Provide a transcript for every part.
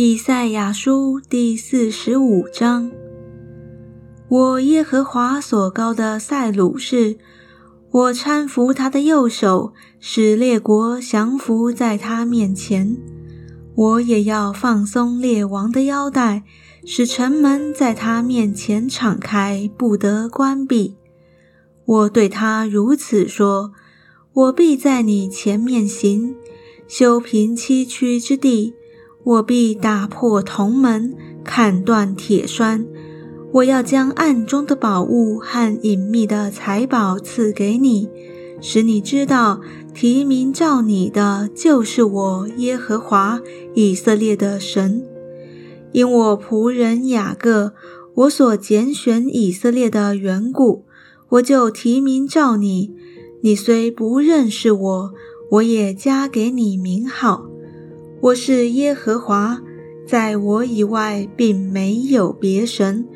以赛亚书第四十五章：我耶和华所高的塞鲁士，我搀扶他的右手，使列国降服在他面前。我也要放松列王的腰带，使城门在他面前敞开，不得关闭。我对他如此说：我必在你前面行，修平崎岖之地。我必打破铜门，砍断铁栓。我要将暗中的宝物和隐秘的财宝赐给你，使你知道提名召你的就是我耶和华以色列的神。因我仆人雅各，我所拣选以色列的缘故，我就提名召你。你虽不认识我，我也加给你名号。我是耶和华，在我以外并没有别神，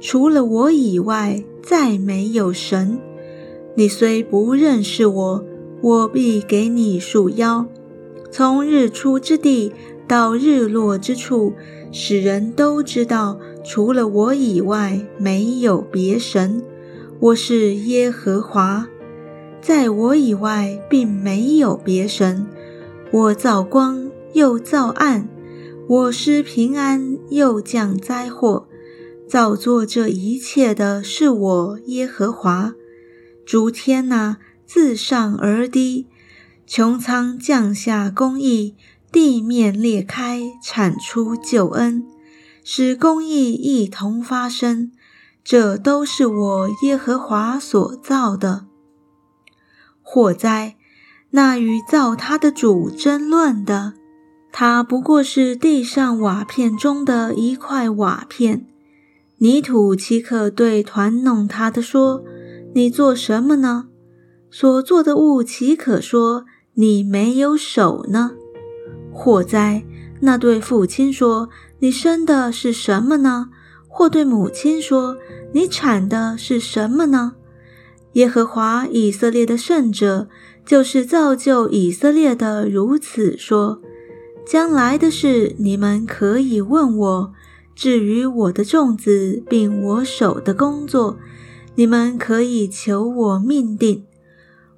除了我以外再没有神。你虽不认识我，我必给你束腰，从日出之地到日落之处，使人都知道，除了我以外没有别神。我是耶和华，在我以外并没有别神。我造光。又造暗，我施平安，又降灾祸。造作这一切的是我耶和华。诸天呐，自上而低，穹苍降下公义，地面裂开，产出救恩，使公义一同发生。这都是我耶和华所造的。火灾，那与造他的主争论的。它不过是地上瓦片中的一块瓦片，泥土岂可对团弄它的说：“你做什么呢？”所做的物岂可说：“你没有手呢？”祸灾，那对父亲说：“你生的是什么呢？”或对母亲说：“你产的是什么呢？”耶和华以色列的圣者，就是造就以色列的，如此说。将来的事，你们可以问我；至于我的种子并我手的工作，你们可以求我命定。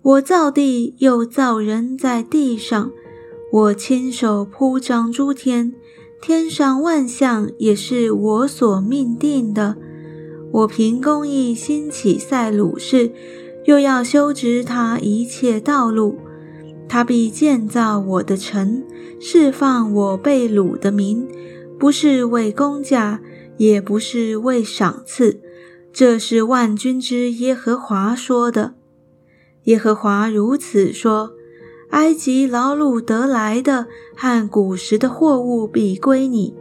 我造地，又造人在地上；我亲手铺张诸天，天上万象也是我所命定的。我凭公义兴起塞鲁士，又要修直他一切道路。他必建造我的城，释放我被掳的民，不是为公价，也不是为赏赐。这是万军之耶和华说的。耶和华如此说：埃及劳碌得来的和古时的货物必归你；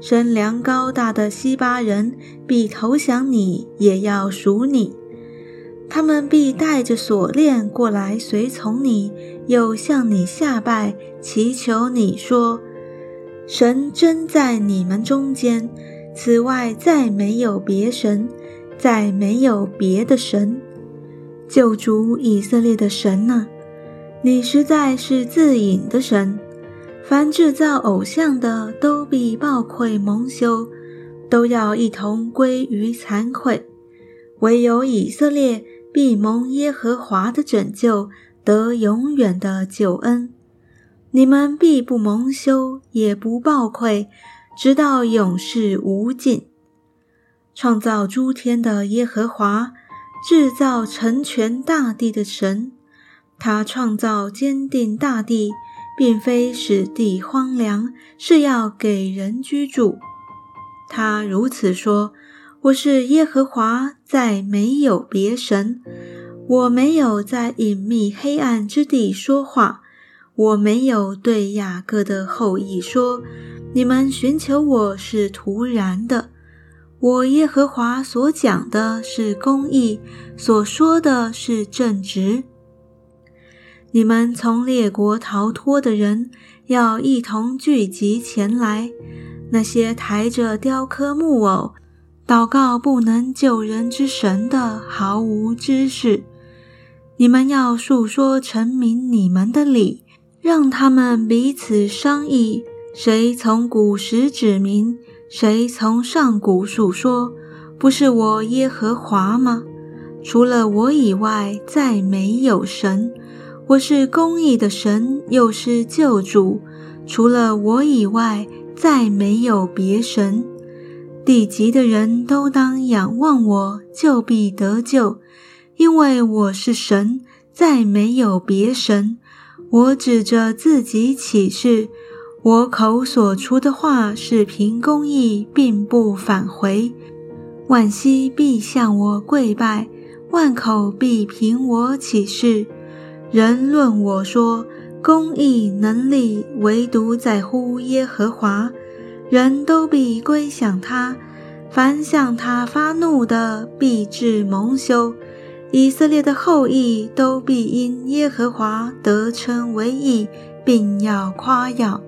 身量高大的西巴人必投降你，也要属你。他们必带着锁链过来随从你。又向你下拜，祈求你说：“神真在你们中间，此外再没有别神，再没有别的神。救主以色列的神呢？你实在是自隐的神。凡制造偶像的，都必暴愧蒙羞，都要一同归于惭愧。唯有以色列必蒙耶和华的拯救。”得永远的救恩，你们必不蒙羞，也不暴愧，直到永世无尽。创造诸天的耶和华，制造成全大地的神，他创造坚定大地，并非使地荒凉，是要给人居住。他如此说：“我是耶和华，再没有别神。”我没有在隐秘黑暗之地说话，我没有对雅各的后裔说：“你们寻求我是徒然的。”我耶和华所讲的是公义，所说的是正直。你们从列国逃脱的人要一同聚集前来，那些抬着雕刻木偶、祷告不能救人之神的，毫无知识。你们要述说陈明你们的理，让他们彼此商议，谁从古时指明？谁从上古述说？不是我耶和华吗？除了我以外，再没有神。我是公义的神，又是救主。除了我以外，再没有别神。地极的人都当仰望我，就必得救，因为我是神，再没有别神。我指着自己起誓，我口所出的话是凭公义，并不返回。万膝必向我跪拜，万口必凭我起誓。人论我说公义能力，唯独在乎耶和华。人都必归向他，凡向他发怒的，必致蒙羞。以色列的后裔都必因耶和华得称为义，并要夸耀。